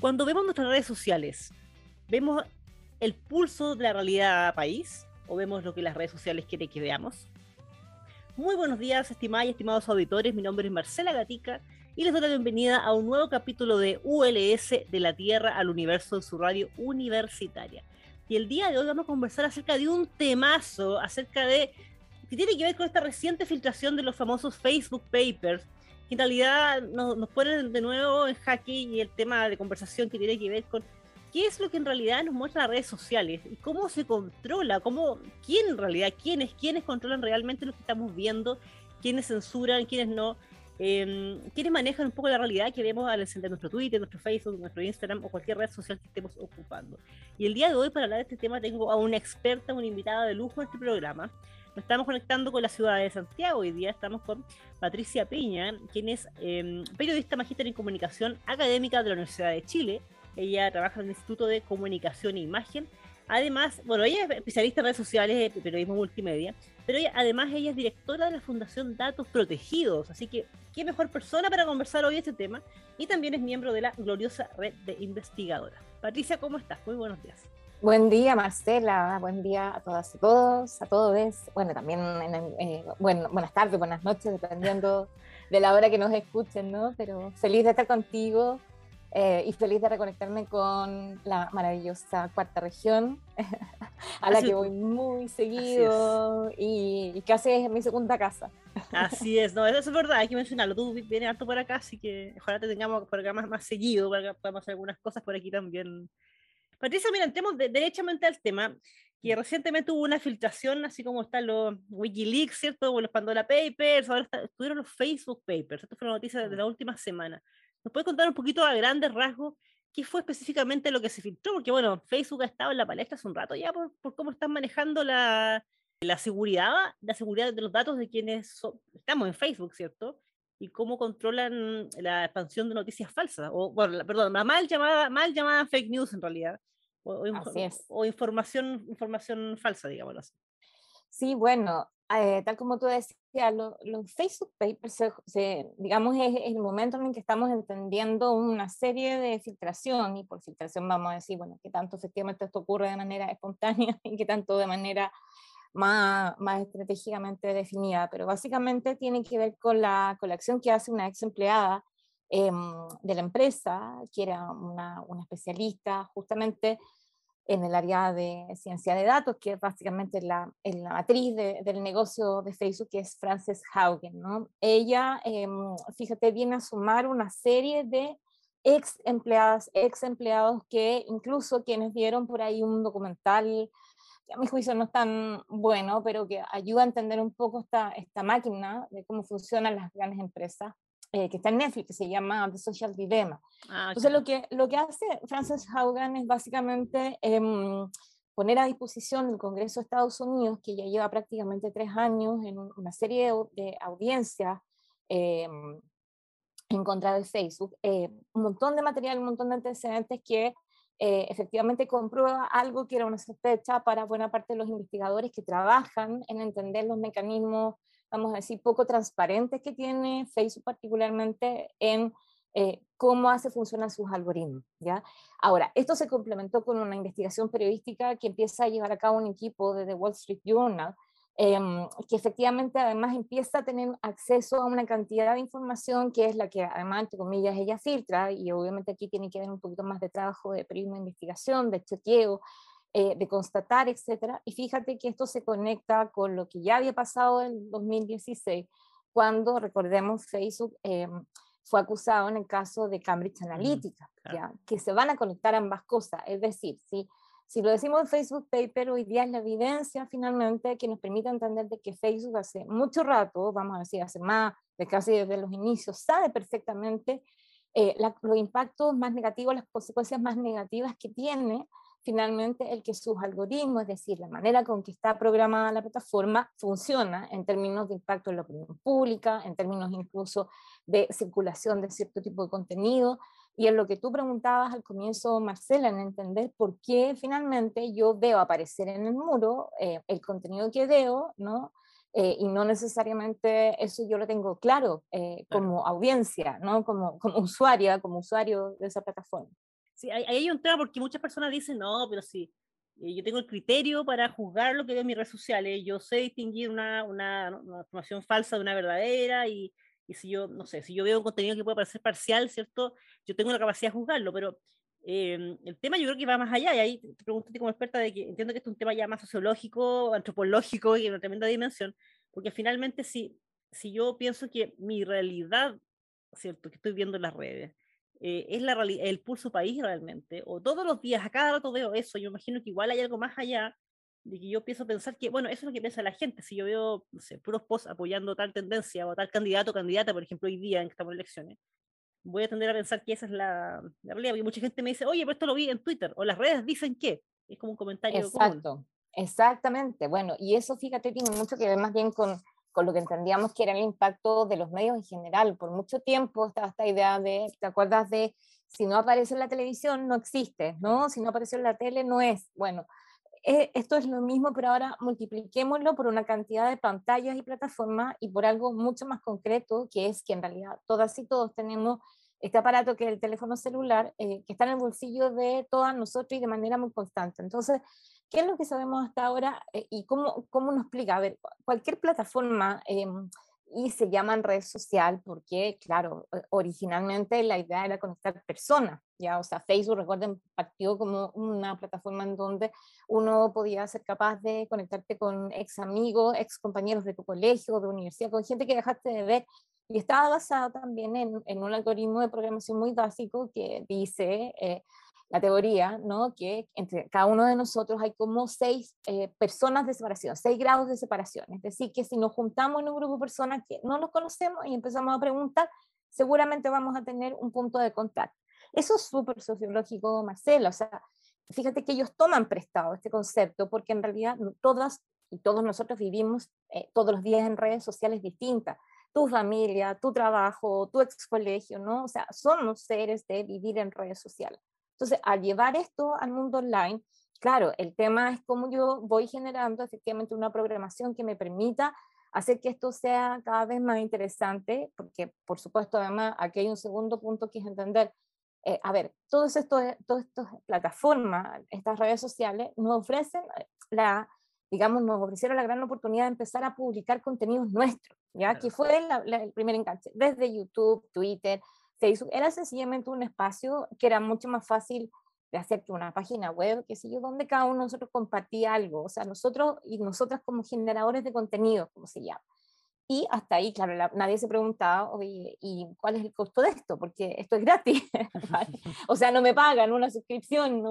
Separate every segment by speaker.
Speaker 1: Cuando vemos nuestras redes sociales, ¿vemos el pulso de la realidad país o vemos lo que las redes sociales quieren que veamos? Muy buenos días, estimadas y estimados auditores. Mi nombre es Marcela Gatica y les doy la bienvenida a un nuevo capítulo de ULS de la Tierra al Universo en su radio universitaria. Y el día de hoy vamos a conversar acerca de un temazo, acerca de que tiene que ver con esta reciente filtración de los famosos Facebook Papers, en realidad nos, ponen de nuevo en jaque y el tema de conversación que tiene que ver con qué es lo que en realidad nos muestra las redes sociales y cómo se controla, cómo, quién en realidad, quiénes, quiénes controlan realmente lo que estamos viendo, quiénes censuran, quiénes no, eh, quiénes manejan un poco la realidad que vemos al encender nuestro Twitter, nuestro Facebook, nuestro Instagram o cualquier red social que estemos ocupando. Y el día de hoy para hablar de este tema tengo a una experta, una invitada de lujo en este programa. Nos estamos conectando con la ciudad de Santiago. Hoy día estamos con Patricia Piña, quien es eh, periodista magíster en comunicación académica de la Universidad de Chile ella trabaja en el Instituto de Comunicación e Imagen. Además, bueno, ella es especialista en redes sociales, de periodismo multimedia, pero ella, además ella es directora de la Fundación Datos Protegidos, así que qué mejor persona para conversar hoy este tema, y también es miembro de la gloriosa red de investigadoras. Patricia, ¿cómo estás? Muy buenos días.
Speaker 2: Buen día, Marcela. Buen día a todas y todos, a todos. Bueno, también eh, bueno, buenas tardes, buenas noches, dependiendo de la hora que nos escuchen, ¿no? Pero feliz de estar contigo eh, y feliz de reconectarme con la maravillosa cuarta región, a la que voy muy seguido y, y, casi es mi segunda casa.
Speaker 1: Así es, no, eso es verdad, hay que mencionarlo. Tú vienes harto por acá, así que ojalá te tengamos por acá más, más seguido para que podamos hacer algunas cosas por aquí también. Patricia, mira, entremos derechamente al tema, que recientemente hubo una filtración, así como están los Wikileaks, ¿cierto? O los Pandora Papers, ahora estuvieron los Facebook Papers. Esto fue una noticia de la última semana. ¿Nos puede contar un poquito a grandes rasgos qué fue específicamente lo que se filtró? Porque bueno, Facebook ha estado en la palestra hace un rato ya por, cómo están manejando la, la, seguridad, la seguridad de los datos de quienes estamos en Facebook, ¿cierto? Y cómo controlan la expansión de noticias falsas, o bueno, perdón, la mal llamada, mal llamada fake news en realidad, o, o información, información falsa, digámoslo así.
Speaker 2: Sí, bueno, eh, tal como tú decías, los Facebook Papers, digamos, es, el momento en el que estamos entendiendo una serie de filtración, y por filtración vamos a decir, bueno, que tanto efectivamente esto ocurre de manera espontánea y que tanto de manera más, más estratégicamente definida, pero básicamente tiene que ver con la, con la acción que hace una ex empleada em, de la empresa, que era una, una especialista justamente en el área de ciencia de datos, que es básicamente la, la matriz del negocio de Facebook, que es Frances Haugen. ¿no? Ella, em, fíjate, viene a sumar una serie de ex empleadas, ex empleados que incluso quienes vieron por ahí un documental, que a mi juicio no es tan bueno, pero que ayuda a entender un poco esta, esta máquina de cómo funcionan las grandes empresas, eh, que está en Netflix, que se llama The Social Dilemma. Ah, Entonces, lo, que, lo que hace Frances Haugen es básicamente em, poner a disposición del Congreso de Estados Unidos, que ya lleva prácticamente tres años en una serie de, audiencias em, en contra de Facebook, eh, un montón de material, un montón de antecedentes que eh, efectivamente comprueba algo que era una sospecha para buena parte de los investigadores que trabajan en entender los mecanismos vamos a decir, poco transparentes que tiene Facebook particularmente en eh, cómo hace funcionar sus algoritmos. ¿ya? Ahora, esto se complementó con una investigación periodística que empieza a llevar a cabo un equipo de The Wall Street Journal, em, que efectivamente además empieza a tener acceso a una cantidad de información que es la que además, entre comillas, ella filtra, y obviamente aquí tiene que ver un poquito más de trabajo de periodismo de investigación, de chequeo, eh, de constatar, etcétera. Y fíjate que esto se conecta con lo que ya había pasado en 2016, cuando, recordemos, Facebook eh, fue acusado en el caso de Cambridge Analytica, ¿ya? que se van a conectar ambas cosas. Es decir, si, si lo decimos Facebook Paper, hoy día es la evidencia finalmente que nos permite entender de que Facebook hace mucho rato, vamos a decir, hace más de casi desde los inicios, sabe perfectamente eh, los impactos más negativos, las consecuencias más negativas que tiene finalmente el que sus algoritmos, es decir, la manera con que está programada la plataforma, funciona en términos de impacto en la opinión pública, en términos incluso de circulación de cierto tipo de contenido. Y en lo que tú preguntabas al comienzo, Marcela, en entender por qué finalmente yo veo aparecer en el muro eh, el contenido que veo, ¿no? Eh, y no necesariamente eso yo lo tengo claro, eh, como audiencia, ¿no? como, como usuaria, como usuario de esa plataforma.
Speaker 1: sí, ahí hay un tema porque muchas personas dicen, no, pero sí, eh, yo tengo el criterio para juzgar lo que veo en mis redes sociales, yo sé distinguir una, una, una información falsa de una verdadera y, y, si yo, no sé, si yo veo un contenido que puede parecer parcial, ¿cierto? Yo tengo la capacidad de juzgarlo, pero eh, el tema yo creo que va más allá, y ahí te pregunto como experta de que entiendo que este es un tema ya más sociológico, antropológico y de una tremenda dimensión, porque finalmente si, si yo pienso que mi realidad, ¿cierto? Que estoy viendo en las redes, eh, es la el pulso país realmente, o todos los días, a cada rato veo eso, yo imagino que igual hay algo más allá de que yo empiezo a pensar que, bueno, eso es lo que piensa la gente, si yo veo, no sé, puros posts apoyando tal tendencia o tal candidato o candidata, por ejemplo, hoy día en que estamos en elecciones, voy a tender a pensar que esa es la, la, realidad, porque mucha gente me dice, oye, pero esto lo vi en Twitter, o las redes dicen que, es como un comentario.
Speaker 2: Exacto, exactamente, bueno, y eso fíjate tiene mucho que ver más bien con con lo que entendíamos que era el impacto de los medios en general. Por mucho tiempo estaba esta idea de, ¿te acuerdas de si no aparece en la televisión, no existe, ¿no? Si no apareció en la tele, no es. Bueno, eh, esto es lo mismo, pero ahora multipliquémoslo por una cantidad de pantallas y plataformas y por algo mucho más concreto, que es que en realidad todas y todos tenemos este aparato que es el teléfono celular, eh, que está en el bolsillo de todas nosotros y de manera muy constante. Entonces, ¿Qué es lo que sabemos hasta ahora eh, y cómo, cómo nos explica? A ver, cualquier plataforma, em, y se llaman red social porque, claro, originalmente la idea era conectar personas, ya, o sea, Facebook, recuerden, partió como una plataforma en donde uno podía ser capaz de conectarte con ex amigos, ex compañeros de tu colegio, de universidad, con gente que dejaste de ver, y estaba basado también en, en un algoritmo de programación muy básico que dice, eh, la teoría, ¿no? Que entre cada uno de nosotros hay como seis eh, personas de separación, seis grados de separación. Es decir, que si nos juntamos en un grupo de personas que no nos conocemos y empezamos a preguntar, seguramente vamos a tener un punto de contacto. Eso es súper sociológico, Marcela. O sea, fíjate que ellos toman prestado este concepto porque en realidad todas y todos nosotros vivimos eh, todos los días en redes sociales distintas. Tu familia, tu trabajo, tu ex colegio, ¿no? O sea, somos seres de vivir en redes sociales. Entonces, al llevar esto al mundo online, claro, el tema es cómo yo voy generando efectivamente una programación que me permita hacer que esto sea cada vez más interesante, porque por supuesto además aquí hay un segundo punto que es entender, eh, a ver, todas estas plataformas, estas redes sociales nos ofrecen la, digamos, nos ofrecieron la gran oportunidad de empezar a publicar contenidos nuestros, ¿ya? Que fue el primer enganche, desde YouTube, Twitter, Facebook era sencillamente un espacio que era mucho más fácil de hacer que una página web, qué sé yo, donde cada uno de nosotros compartía algo, o sea, nosotros y nosotras como generadores de contenido, como se llama. Y hasta ahí, claro, nadie se preguntaba, oye, ¿y cuál es el costo de esto? Porque esto es gratis, o sea, no me pagan una suscripción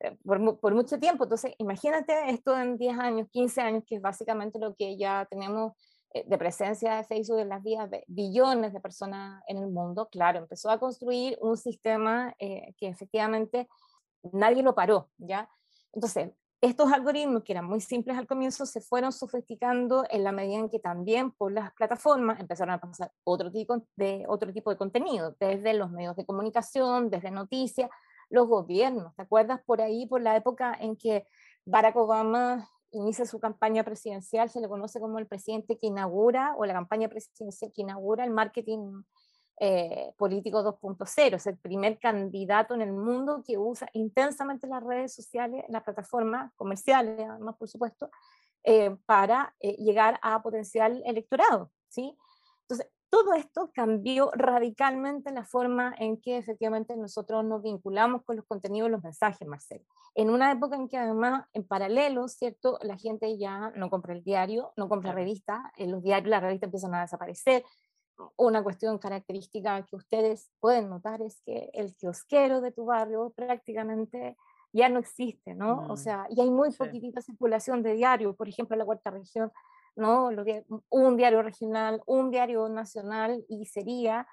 Speaker 2: eh, por, por, mucho tiempo. Entonces, imagínate esto en 10 años, 15 años, que es básicamente lo que ya tenemos de presencia de Facebook en las vidas de billones de personas en el mundo, claro, empezó a construir un sistema eh, que efectivamente nadie lo paró, ¿ya? Entonces, estos algoritmos que eran muy simples al comienzo se fueron sofisticando en la medida en que también por las plataformas empezaron a pasar otro tipo de, otro tipo de contenido, desde los medios de comunicación, desde noticias, los gobiernos. ¿Te acuerdas por ahí, por la época en que Barack Obama inicia su campaña presidencial, se le conoce como el presidente que inaugura, o la campaña presidencial que inaugura el marketing eh, político 2.0. Es el primer candidato en el mundo que usa intensamente las redes sociales, las plataformas comerciales, además, por supuesto, eh, para eh, llegar a potencial electorado. ¿sí? Todo esto cambió radicalmente la forma en que efectivamente nosotros nos vinculamos con los contenidos y los mensajes, Marcelo. En una época en que además, en paralelo, ¿cierto? La gente ya no compra el diario, no compra revistas, en los diarios, las revistas empiezan a desaparecer. Una cuestión característica que ustedes pueden notar es que el kiosquero de tu barrio prácticamente ya no existe, ¿no? O mm, sea, y hay muy poquitita circulación de diario, por ejemplo, en la cuarta región ¿no? Un diario regional, un diario nacional y sería,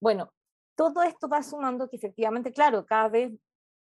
Speaker 2: bueno, todo esto va sumando que efectivamente, claro, cada vez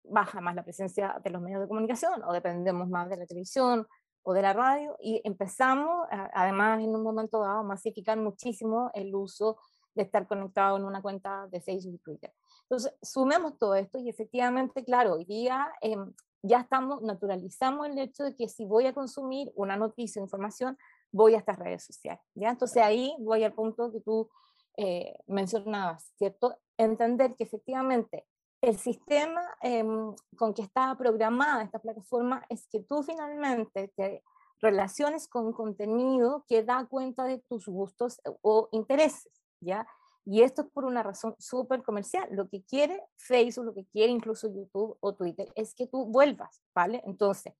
Speaker 2: baja más la presencia de los medios de comunicación o dependemos más de la televisión o de la radio y empezamos, además en un momento dado, a masificar muchísimo el uso de estar conectado en una cuenta de Facebook y Twitter. Entonces, sumemos todo esto y efectivamente, claro, hoy día em, ya estamos, naturalizamos el hecho de que si voy a consumir una noticia o información, voy a estas redes sociales. ¿ya? Entonces ahí voy al punto que tú eh, mencionabas, ¿cierto? Entender que efectivamente el sistema em, con que está programada esta plataforma es que tú finalmente te relaciones con contenido que da cuenta de tus gustos o intereses, ¿ya? Y esto es por una razón súper comercial. Lo que quiere Facebook, lo que quiere incluso YouTube o Twitter es que tú vuelvas, ¿vale? Entonces,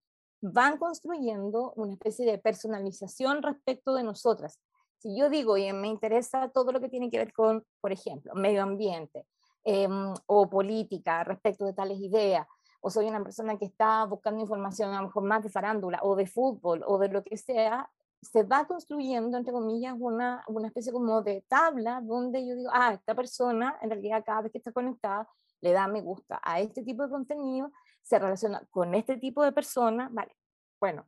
Speaker 2: van construyendo una especie de personalización respecto de nosotras. Si yo digo, y me interesa todo lo que tiene que ver con, por ejemplo, medio ambiente em, o política respecto de tales ideas, o soy una persona que está buscando información a lo mejor más de farándula o de fútbol o de lo que sea, se va construyendo, entre comillas, una, una especie como de tabla donde yo digo, ah, esta persona en realidad cada vez que está conectada le da me gusta a este tipo de contenido, se relaciona con este tipo de persona, vale. Bueno,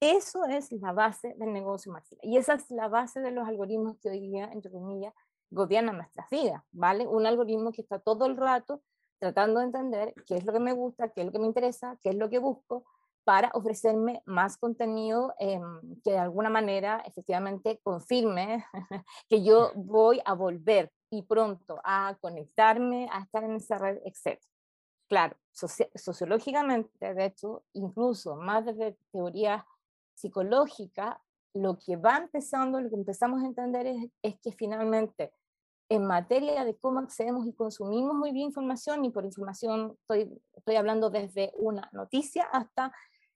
Speaker 2: eso es la base del negocio marginal y esa es la base de los algoritmos que hoy día, entre comillas, gobiernan nuestras vidas, ¿vale? Un algoritmo que está todo el rato tratando de entender qué es lo que me gusta, qué es lo que me interesa, qué es lo que busco, para ofrecerme más contenido em, que de alguna manera efectivamente confirme que yo voy a volver y pronto a conectarme, a estar en esa red, etc. Claro, sociológicamente, de hecho, incluso más desde teoría psicológica, lo que va empezando, lo que empezamos a entender es, es que finalmente en materia de cómo accedemos y consumimos muy bien información, y por información estoy, estoy hablando desde una noticia hasta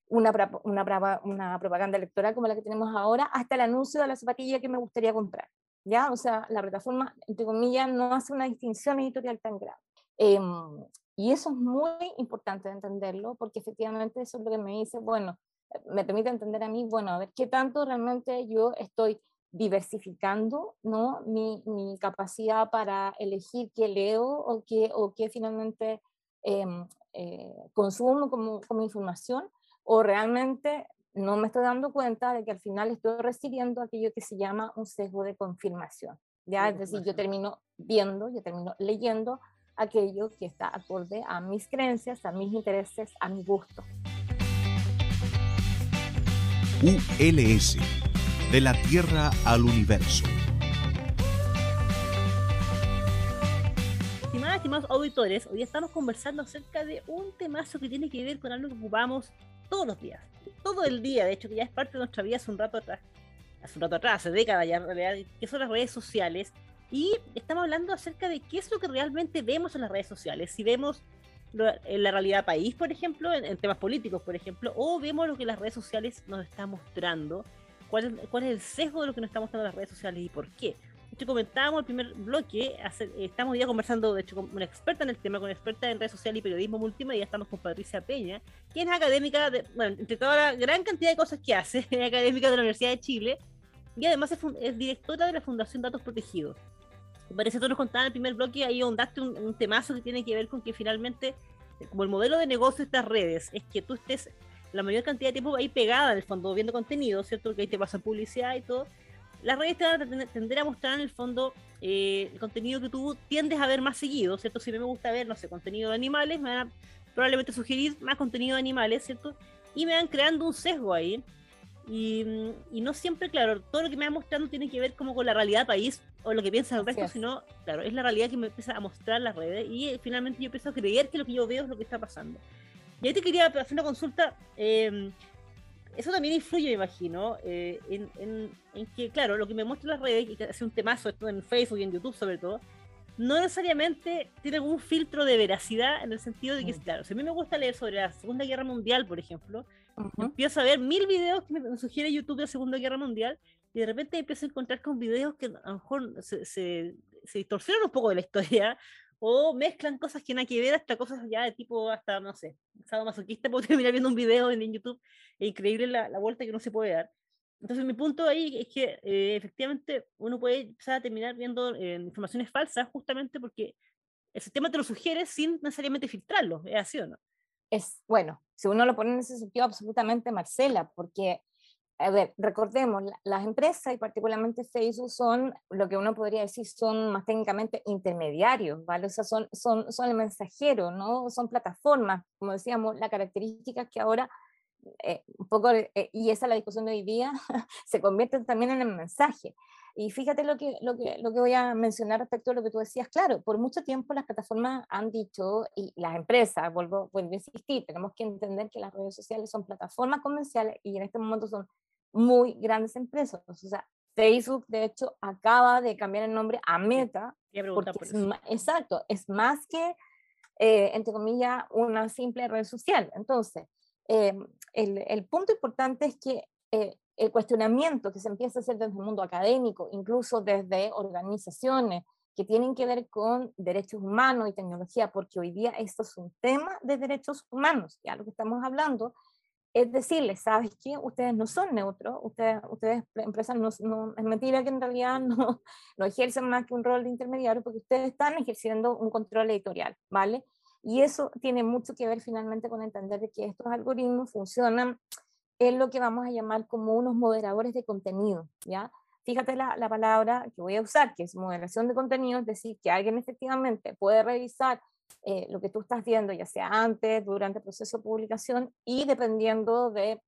Speaker 2: una, una, una, propaganda electoral como la que tenemos ahora, hasta el anuncio de la zapatilla que me gustaría comprar. ¿ya? O sea, la plataforma, entre comillas, no hace una distinción editorial tan grave. Em, y eso es muy importante de entenderlo, porque efectivamente eso es lo que me dice, bueno, me permite entender a mí, bueno, a ver qué tanto realmente yo estoy diversificando ¿no? mi, mi capacidad para elegir qué leo o qué, o qué finalmente em, eh, consumo como, como información, o realmente no me estoy dando cuenta de que al final estoy recibiendo aquello que se llama un sesgo de confirmación. ¿ya? Es decir, yo termino viendo, yo termino leyendo aquello que está acorde a mis creencias, a mis intereses, a mi gusto.
Speaker 3: ULS, de la Tierra al Universo.
Speaker 1: Estimadas, estimados auditores, hoy estamos conversando acerca de un temazo que tiene que ver con algo que ocupamos todos los días, todo el día, de hecho, que ya es parte de nuestra vida hace un rato atrás, hace un rato atrás, hace décadas ya en realidad, que son las redes sociales. Y estamos hablando acerca de qué es lo que realmente vemos en las redes sociales. Si vemos en la realidad país, por ejemplo, en, temas políticos, por ejemplo, o vemos lo que las redes sociales nos están mostrando, cuál es, cuál es el sesgo de lo que nos están mostrando las redes sociales y por qué hecho, comentábamos el primer bloque, estamos ya conversando, de hecho, con una experta en el tema, con una experta en redes sociales y periodismo multimedia, estamos con Patricia Peña, quien es académica, de, bueno, entre toda la gran cantidad de cosas que hace, es académica de la Universidad de Chile, y además es, directora de la Fundación Datos Protegidos. Parece que tú nos contabas en el primer bloque, ahí ondaste un, un temazo que tiene que ver con que finalmente, como el modelo de negocio de estas redes, es que tú estés la mayor cantidad de tiempo ahí pegada en el fondo viendo contenido, ¿cierto? Que ahí te pasa publicidad y todo, las redes te van a tender a mostrar en el fondo eh, el contenido que tú tiendes a ver más seguido, ¿cierto? Si me gusta ver, no sé, contenido de animales, me van a probablemente sugerir más contenido de animales, ¿cierto? Y me van creando un sesgo ahí. Y, y, no siempre, claro, todo lo que me va mostrando tiene que ver como con la realidad país o lo que piensa el resto, sino, claro, es la realidad que me empieza a mostrar las redes y eh, finalmente yo empiezo a creer que lo que yo veo es lo que está pasando. Y ahí te quería hacer una consulta. Eh, eso también influye, me imagino, eh, en, que, claro, lo que me muestra las redes, y que hace un temazo esto en Facebook y en YouTube sobre todo, no necesariamente tiene algún filtro de veracidad en el sentido de que, mm. claro, si a mí me gusta leer sobre la Segunda Guerra Mundial, por ejemplo, empiezo a ver mil videos que me sugiere YouTube de la Segunda Guerra Mundial y de repente empiezo a encontrar con videos que a lo mejor se, se, se distorsionan un poco de la historia o mezclan cosas que nada que ver, hasta cosas ya de tipo, hasta, no sé, masoquista, puedo terminar viendo un video en, YouTube, es increíble la, la, vuelta que no se puede dar. Entonces mi punto ahí es que eh, efectivamente uno puede empezar a terminar viendo eh, informaciones falsas justamente porque el sistema te lo sugiere sin necesariamente filtrarlo, ¿es así o no?
Speaker 2: Es, bueno, si uno lo pone en ese sentido, absolutamente Marcela, porque a ver, recordemos, las empresas y particularmente Facebook son lo que uno podría decir son más técnicamente intermediarios, ¿vale? O sea, son, son, son el mensajero, ¿no? Son plataformas, como decíamos, la característica que ahora eh, un poco, eh, y esa es la discusión de hoy día, se convierte también en el mensaje. Y fíjate lo que, lo, que, lo que voy a mencionar respecto a lo que tú decías. Claro, por mucho tiempo las plataformas han dicho, y las empresas, vuelvo, vuelvo a insistir, tenemos que entender que las redes sociales son plataformas comerciales y en este momento son muy grandes empresas. O sea, Facebook, de hecho, acaba de cambiar el nombre a Meta. Porque es, exacto, es más que, eh, entre comillas, una simple red social. Entonces, em, el, el, punto importante es que eh, el cuestionamiento que se empieza a hacer desde el mundo académico, incluso desde organizaciones que tienen que ver con derechos humanos y tecnología, porque hoy día esto es un tema de derechos humanos, ya lo que estamos hablando, es decirles, ¿sabes qué? Ustedes no son neutros, ustedes, ustedes empresas, no, no, es mentira que en realidad no, no ejercen más que un rol de intermediario porque ustedes están ejerciendo un control editorial, ¿vale? Y eso tiene mucho que ver finalmente con entender que estos algoritmos funcionan en lo que vamos a llamar como unos moderadores de contenido, ¿ya? Fíjate la, la palabra que voy a usar, que es moderación de contenido, es decir, que alguien efectivamente puede revisar eh, lo que tú estás viendo, ya sea antes, durante el proceso de publicación y dependiendo de,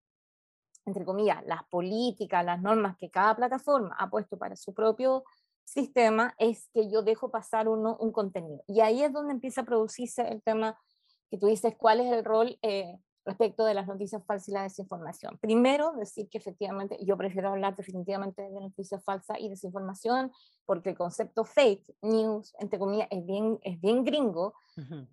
Speaker 2: entre comillas, las políticas, las normas que cada plataforma ha puesto para su propio sistema, es que yo dejo pasar uno, un contenido. Y ahí es donde empieza a producirse el tema que tú dices, cuál es el rol eh, respecto de las noticias falsas y la desinformación. Primero, decir que efectivamente yo prefiero hablar definitivamente de noticias falsas y desinformación, porque el concepto fake news, entre comillas, es bien, es bien gringo.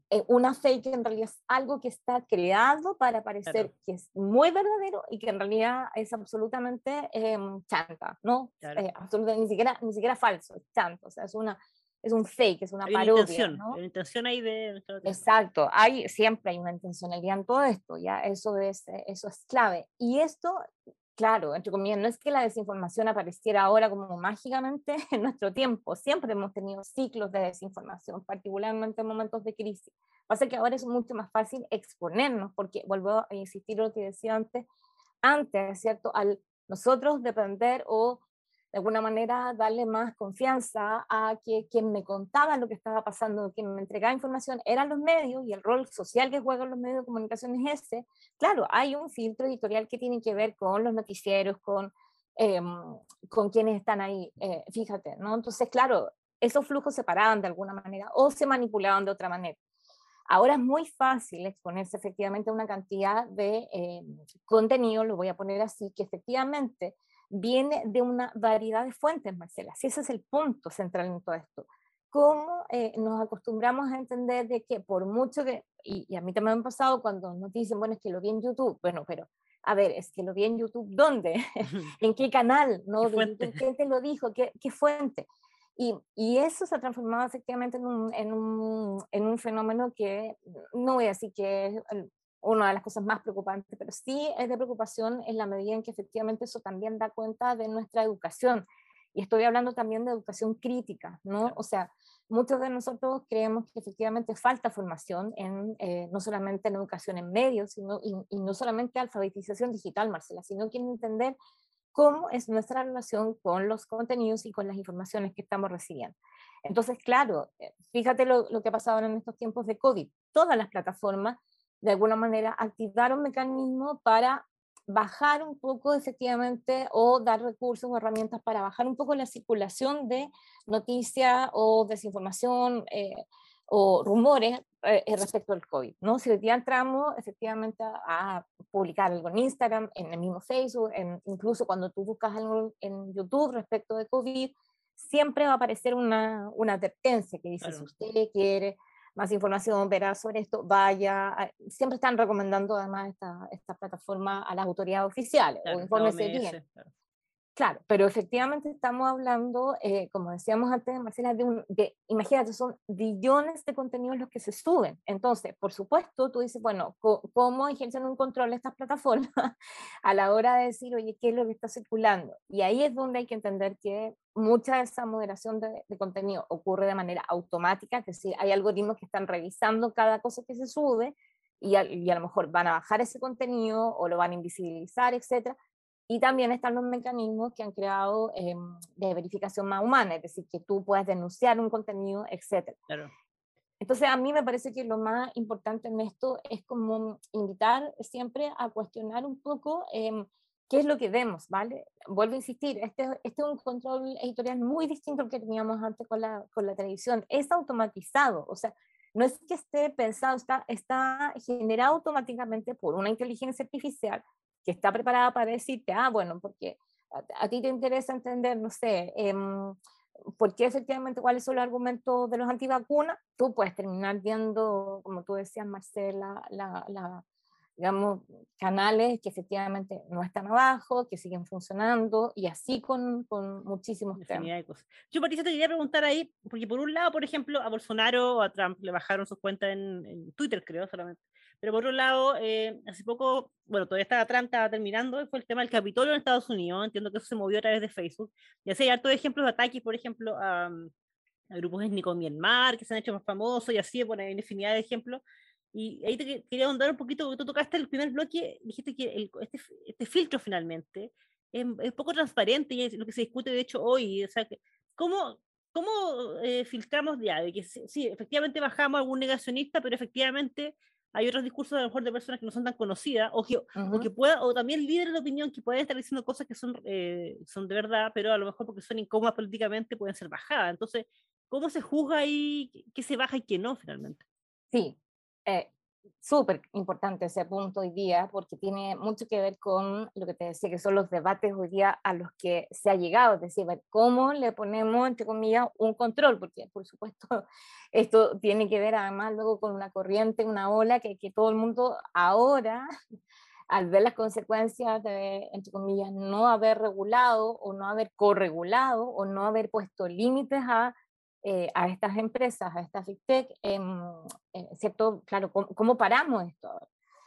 Speaker 2: Eh, una fake en realidad es algo que está creado para parecer que es muy verdadero y que en realidad es absolutamente em, chanta, ¿no? Eh, absolutamente, ni, siquiera, ni siquiera falso, es chanta, o sea, es una es un fake, es una parodia. Una intención, ¿no?
Speaker 1: una intención ahí de...
Speaker 2: Exacto, hay, siempre hay una intencionalidad en todo esto, ya eso es, eh, eso es clave. Y esto, claro, entre comillas, no es que la desinformación apareciera ahora como mágicamente en nuestro tiempo, siempre hemos tenido ciclos de desinformación, particularmente en momentos de crisis. Pasa que ahora es mucho más fácil exponernos, porque vuelvo a insistir lo que decía antes, antes, ¿cierto? Al nosotros depender o de alguna manera darle más confianza a que quien me contaba lo que estaba pasando, quien me entregaba información, eran los medios y el rol social que juegan los medios de comunicación es ese. Claro, hay un filtro editorial que tiene que ver con los noticieros, con, em, con quienes están ahí, eh, fíjate, ¿no? Entonces, claro, esos flujos se paraban de alguna manera o se manipulaban de otra manera. Ahora es muy fácil exponerse efectivamente a una cantidad de eh, contenido, lo voy a poner así, que efectivamente viene de una variedad de fuentes, Marcela. Si ese es el punto central en todo esto. Cómo eh, nos acostumbramos a entender de que por mucho que, y, a mí también me ha pasado cuando nos dicen, bueno, es que lo vi en YouTube, bueno, pero a ver, es que lo vi en YouTube, ¿dónde? ¿En qué canal? ¿No? ¿Qué ¿Quién te lo dijo? ¿Qué, qué fuente? Y, y, eso se ha transformado efectivamente en un, en, un, en un, fenómeno que no voy a decir que es una de las cosas más preocupantes, pero sí es de preocupación en la medida en que efectivamente eso también da cuenta de nuestra educación. Y estoy hablando también de educación crítica, ¿no? O sea, muchos de nosotros creemos que efectivamente falta formación, en, eh, no solamente en educación en medios, sino, y, no solamente alfabetización digital, Marcela, sino que entender cómo es nuestra relación con los contenidos y con las informaciones que estamos recibiendo. Entonces, claro, eh, fíjate lo, lo que ha pasado en estos tiempos de COVID. Todas las plataformas de alguna manera activar un mecanismo para bajar un poco efectivamente o dar recursos o herramientas para bajar un poco la circulación de noticias o desinformación eh, o rumores eh, respecto al COVID. ¿no? Si hoy día entramos efectivamente a, publicar algo en Instagram, en el mismo Facebook, en, incluso cuando tú buscas algo en YouTube respecto de COVID, siempre va a aparecer una, una advertencia que dice si usted quiere más información, verá sobre esto, vaya. Siempre están recomendando además esta, esta plataforma a las autoridades oficiales o informes bien. Claro, pero efectivamente estamos hablando, eh, como decíamos antes, Marcela, de, un, de, imagínate, son billones de contenidos los que se suben. Entonces, por supuesto, tú dices, bueno, ¿cómo ejercen un control estas plataformas a la hora de decir, oye, qué es lo que está circulando? Y ahí es donde hay que entender que mucha de esa moderación de, de contenido ocurre de manera automática, es decir, hay algoritmos que están revisando cada cosa que se sube y a, y a lo mejor van a bajar ese contenido o lo van a invisibilizar, etcétera y también están los mecanismos que han creado em, de verificación más humana, es decir, que tú puedes denunciar un contenido, etc. entonces, a mí me parece que lo más importante en esto es como invitar siempre a cuestionar un poco em, qué es lo que vemos, ¿vale? Vuelvo a insistir, este, este, es un control editorial muy distinto al que teníamos antes con la, con la televisión. Es automatizado, o sea, no es que esté pensado, está, está generado automáticamente por una inteligencia artificial que está preparada para decirte, ah, bueno, porque a, ti te interesa entender, no sé, eh, por qué efectivamente cuáles son los argumentos de los antivacunas, tú puedes terminar viendo, como tú decías, Marcela, la, la, digamos, canales que efectivamente no están abajo, que siguen funcionando, y así con, con muchísimos temas.
Speaker 1: Yo, Patricia, te quería preguntar ahí, porque por un lado, por ejemplo, a Bolsonaro o a Trump le bajaron sus cuentas en, en Twitter, creo, solamente. Pero por otro lado, eh, hace poco, bueno, todavía estaba Trump, estaba terminando, fue el tema del Capitolio en Estados Unidos, entiendo que eso se movió a través de Facebook, y así hay hartos ejemplos de ataques, por ejemplo, a, a grupos étnicos en Myanmar, que se han hecho más famosos, y así, bueno, hay infinidad de ejemplos, y ahí te quería ahondar un poquito, porque tú tocaste el primer bloque, dijiste que el, este, este, filtro finalmente es, es, poco transparente y es lo que se discute de hecho hoy. O sea, ¿cómo, cómo eh, filtramos ya? De que sí, efectivamente bajamos a algún negacionista, pero efectivamente hay otros discursos a lo mejor de personas que no son tan conocidas o que, o que pueda, o también líderes de opinión que pueden estar diciendo cosas que son, eh, son de verdad, pero a lo mejor porque son incómodas políticamente pueden ser bajadas. Entonces, ¿cómo se juzga ahí qué se baja y qué no finalmente?
Speaker 2: Sí, eh, súper importante ese punto hoy día porque tiene mucho que ver con lo que te decía, que son los debates hoy día a los que se ha llegado, es decir, cómo le ponemos, entre comillas, un control, porque por supuesto esto tiene que ver además luego con una corriente, una ola que, que todo el mundo ahora, al ver las consecuencias de, entre comillas, no haber regulado o no haber corregulado o no haber puesto límites a eh, a estas empresas, a estas Big Tech, eh, ¿cierto? Claro, ¿cómo, paramos esto?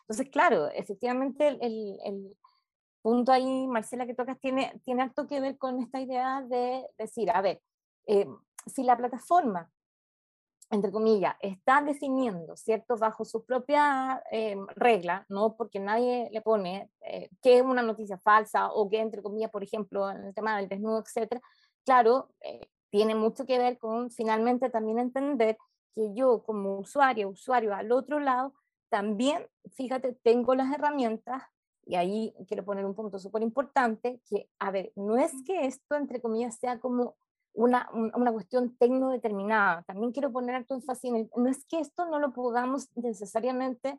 Speaker 2: Entonces, claro, efectivamente el, el, punto ahí, Marcela, que tocas, tiene, tiene harto que ver con esta idea de decir, a ver, eh, si la plataforma, entre comillas, está definiendo, ¿cierto?, bajo su propia eh, regla, no porque nadie le pone qué es una noticia falsa o que, entre comillas, por ejemplo, en el tema del desnudo, etcétera, claro, tiene mucho que ver con finalmente también entender que yo como usuario, usuario al otro lado, también, fíjate, tengo las herramientas y ahí quiero poner un punto súper importante, que, a ver, no es que esto, entre comillas, sea como una, una cuestión tecno-determinada, también quiero poner alto énfasis en no es que esto no lo podamos necesariamente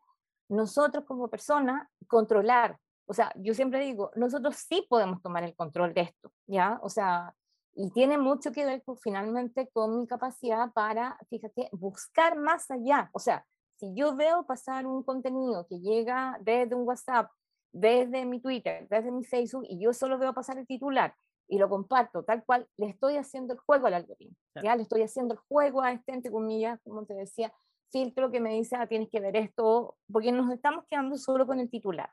Speaker 2: nosotros como personas controlar. O sea, yo siempre digo, nosotros sí podemos tomar el control de esto, ¿ya? O sea, y tiene mucho que ver con, finalmente con mi capacidad para, fíjate, buscar más allá. O sea, si yo veo pasar un contenido que llega desde un WhatsApp, desde mi Twitter, desde mi Facebook, y yo solo veo pasar el titular y lo comparto tal cual, le estoy haciendo el juego al algoritmo. ¿ya? Le estoy haciendo el juego a este, entre comillas, como te decía, filtro que me dice, ah, tienes que ver esto, porque nos estamos quedando solo con el titular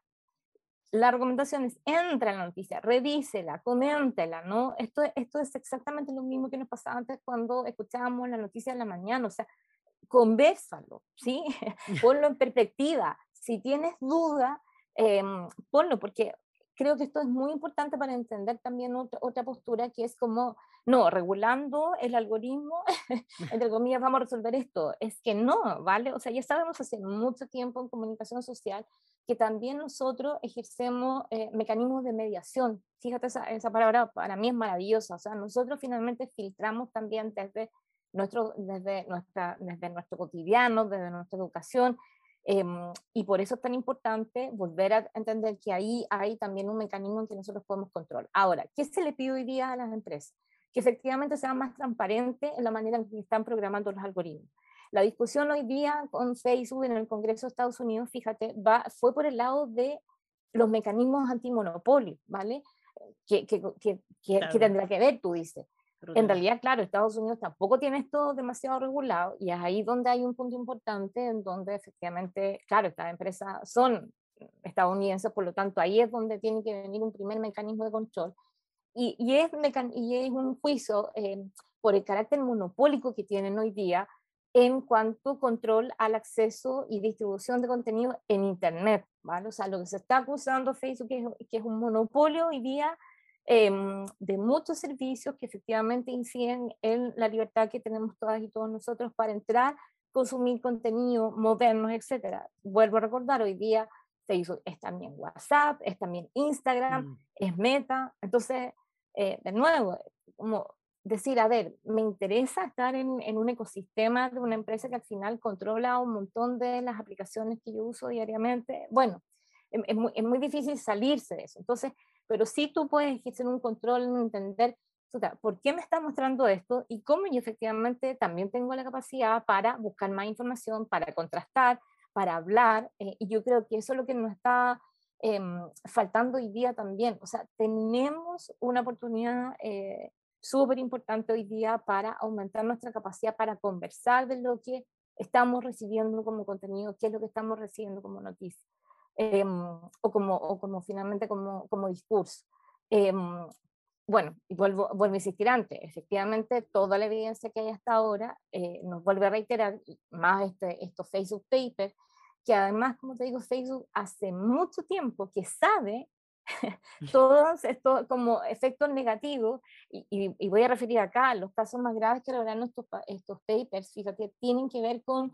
Speaker 2: la recomendación es, entra en la noticia, revísela, coméntela, ¿no? Esto, esto es exactamente lo mismo que nos pasaba antes cuando escuchábamos la noticia en la mañana, o sea, conversalo, ¿sí? ponlo en perspectiva. Si tienes duda, eh, ponlo, porque creo que esto es muy importante para entender también otra, otra postura que es como, no, regulando el algoritmo, entre comillas, vamos a resolver esto. Es que no, ¿vale? O sea, ya sabemos hace mucho tiempo en comunicación social que también nosotros ejercemos eh, mecanismos de mediación. Fíjate, esa, esa palabra para mí es maravillosa. O sea, nosotros finalmente filtramos también desde nuestro, desde nuestra, desde nuestro cotidiano, desde nuestra educación, Em, y por eso es tan importante volver a entender que ahí hay también un mecanismo en que nosotros podemos controlar. Ahora, ¿qué se le pide hoy día a las empresas? Que efectivamente sean más transparentes en la manera en que están programando los algoritmos. La discusión hoy día con Facebook en el Congreso de Estados Unidos, fíjate, va, fue por el lado de los mecanismos antimonopolio, ¿vale? Que, que, que, que tendrá que ver, tú dices. En realidad, claro, Estados Unidos tampoco tiene esto demasiado regulado y es ahí donde hay un punto importante en donde efectivamente, claro, estas empresas son estadounidenses, por lo tanto ahí es donde tiene que venir un primer mecanismo de control y, y, es, y es, un juicio eh, por el carácter monopólico que tienen hoy día en cuanto control al acceso y distribución de contenido en Internet, ¿vale? O sea, lo que se está acusando Facebook es, que es un monopolio hoy día Em, de muchos servicios que efectivamente inciden en la libertad que tenemos todas y todos nosotros para entrar consumir contenido moderno, etcétera. Vuelvo a recordar, hoy día Facebook es también WhatsApp, es también Instagram, mm. es Meta. Entonces, eh, de nuevo, como decir, a ver, me interesa estar en, en, un ecosistema de una empresa que al final controla un montón de las aplicaciones que yo uso diariamente. Bueno, es, es, muy, es muy, difícil salirse de eso. Entonces, pero sí tú puedes ejercer un control, entender ¿por qué me está mostrando esto? Y cómo yo efectivamente también tengo la capacidad para buscar más información, para contrastar, para hablar. Eh, y yo creo que eso es lo que nos está em, faltando hoy día también. O sea, tenemos una oportunidad eh, súper importante hoy día para aumentar nuestra capacidad para conversar de lo que estamos recibiendo como contenido, qué es lo que estamos recibiendo como noticia, em, o, como, o como finalmente como, como discurso. Em, bueno, y vuelvo, vuelvo a insistir antes, efectivamente toda la evidencia que hay hasta ahora eh, nos vuelve a reiterar, más este, estos Facebook Papers, que además, como te digo, Facebook hace mucho tiempo que sabe todos estos como efectos negativos, y, y, voy a referir acá, los casos más graves que lograron estos, estos papers, fíjate, tienen que ver con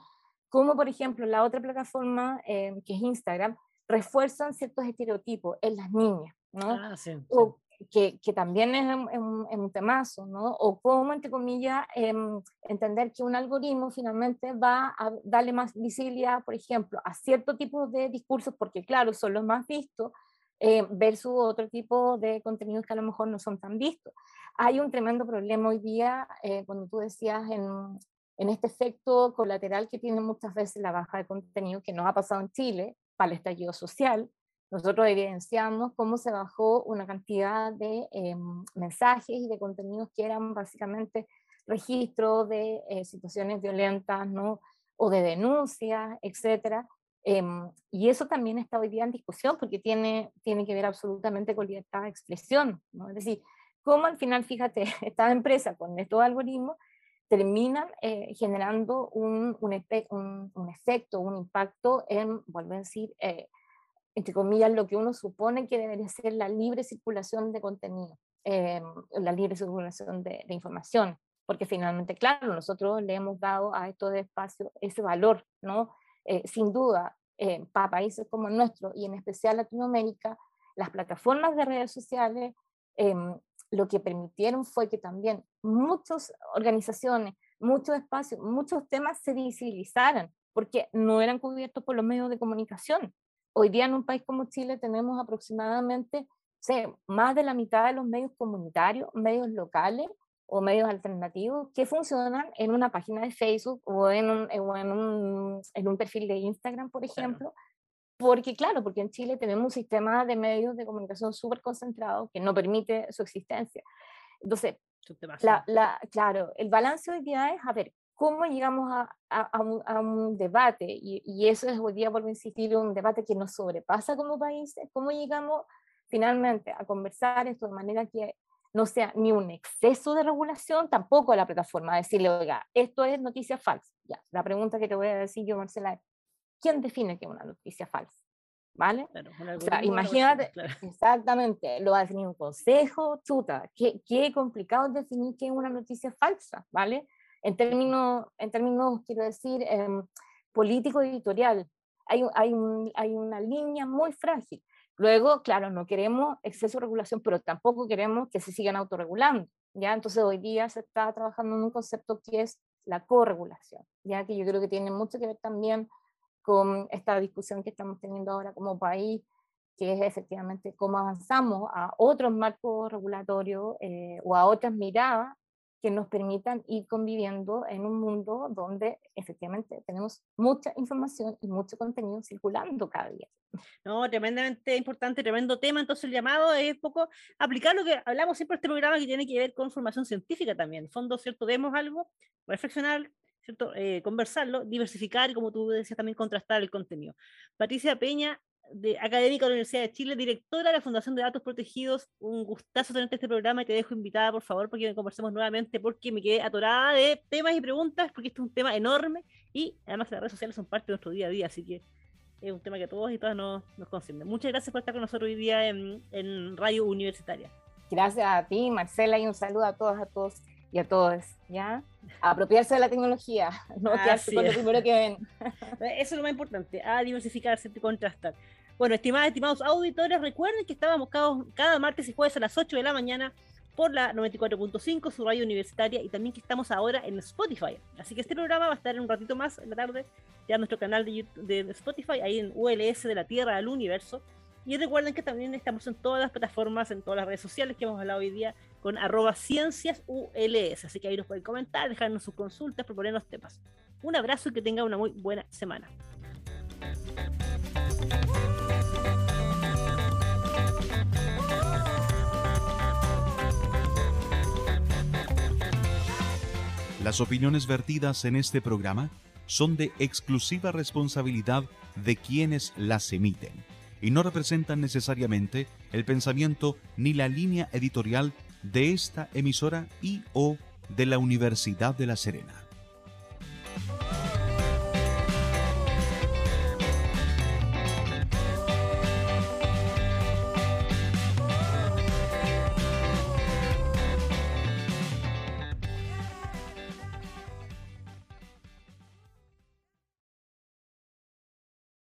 Speaker 2: cómo, por ejemplo, la otra plataforma, eh, que es Instagram, refuerzan ciertos estereotipos en las niñas, ¿no?
Speaker 1: Ah, sí,
Speaker 2: o, que, que, también es un, un, temazo, ¿no? O cómo, entre comillas, eh, entender que un algoritmo finalmente va a darle más visibilidad, por ejemplo, a cierto tipo de discursos, porque claro, son los más vistos, eh, versus otro tipo de contenidos que a lo mejor no son tan vistos. Hay un tremendo problema hoy día, eh, cuando tú decías en, en este efecto colateral que tiene muchas veces la baja de contenido, que nos ha pasado en Chile para el estallido social, nosotros evidenciamos cómo se bajó una cantidad de em, mensajes y de contenidos que eran básicamente registros de eh, situaciones violentas, ¿no? O de denuncias, etcétera. Em, y eso también está hoy día en discusión porque tiene, tiene que ver absolutamente con libertad de expresión, ¿no? Es decir, cómo al final, fíjate, esta empresa con estos algoritmos terminan eh, generando un, un, un, efecto, un impacto en, vuelvo a decir, eh, entre comillas, lo que uno supone que debería ser la libre circulación de contenido, eh, la libre circulación de, información, porque finalmente, claro, nosotros le hemos dado a estos espacios ese valor, ¿no? Eh, sin duda, eh, para países como el nuestro y en especial Latinoamérica, las plataformas de redes sociales em, lo que permitieron fue que también muchas organizaciones, muchos espacios, muchos temas se visibilizaran, porque no eran cubiertos por los medios de comunicación. Hoy día en un país como Chile tenemos aproximadamente sé, más de la mitad de los medios comunitarios, medios locales o medios alternativos que funcionan en una página de Facebook o en un, o en un, en un perfil de Instagram, por ejemplo. Porque, claro, porque en Chile tenemos un sistema de medios de comunicación súper concentrado que no permite su existencia. Entonces, la, la, claro, el balance hoy día es, a ver, cómo llegamos a, a, un, debate, y, y, eso es hoy día, vuelvo a insistir, un debate que nos sobrepasa como país, cómo llegamos finalmente a conversar esto de manera que no sea ni un exceso de regulación, tampoco a la plataforma, decirle, oiga, esto es noticia falsa. Ya, la pregunta que te voy a decir yo, Marcela, es, ¿quién define que es una noticia falsa? ¿Vale? o sea, imagínate, exactamente, lo va a definir un consejo, chuta, qué, qué complicado definir qué es una noticia falsa, ¿vale? en términos, en términos quiero decir, eh, político-editorial. Hay, hay, hay una línea muy frágil. Luego, claro, no queremos exceso de regulación, pero tampoco queremos que se sigan autorregulando. ¿ya? Entonces, hoy día se está trabajando en un concepto que es la corregulación, ya que yo creo que tiene mucho que ver también con esta discusión que estamos teniendo ahora como país, que es efectivamente cómo avanzamos a otros marcos regulatorios eh, o a otras miradas que nos permitan ir conviviendo en un mundo donde efectivamente tenemos mucha información y mucho contenido circulando cada día.
Speaker 1: No, tremendamente importante, tremendo tema. Entonces el llamado es un poco aplicar lo que hablamos siempre en este programa que tiene que ver con formación científica también. En fondo, ¿cierto? Vemos algo, reflexionar, ¿cierto? Eh, conversarlo, diversificar y como tú decías también contrastar el contenido. Patricia Peña, de, académica de la Universidad de Chile, directora de la Fundación de Datos Protegidos. Un gustazo tenerte este programa y te dejo invitada, por favor, porque conversemos nuevamente, porque me quedé atorada de temas y preguntas, porque este es un tema enorme y además las redes sociales son parte de nuestro día a día, así que es un tema que todos y todas nos, nos concienden. Muchas gracias por estar con nosotros hoy día en, en Radio Universitaria.
Speaker 2: Gracias a ti, Marcela, y un saludo a todos, a todos y a todos, ¿ya? A apropiarse de la tecnología, no quedarse con lo primero que ven.
Speaker 1: Eso es lo más importante, a diversificarse y contrastar. Bueno, estimadas, estimados auditores, recuerden que estábamos cada, cada martes y jueves a las 8 de la mañana por la 94.5, su radio universitaria, y también que estamos ahora en Spotify. Así que este programa va a estar en un ratito más en la tarde, ya en nuestro canal de, de Spotify, ahí en ULS de la Tierra al Universo. Y recuerden que también estamos en todas las plataformas, en todas las redes sociales que hemos hablado hoy día con arroba ciencias ULS. Así que ahí nos pueden comentar, dejarnos sus consultas, proponernos temas. Un abrazo y que tengan una muy buena semana.
Speaker 3: Las opiniones vertidas en este programa son de exclusiva responsabilidad de quienes las emiten y no representan necesariamente el pensamiento ni la línea editorial de esta emisora y o de la Universidad de La Serena.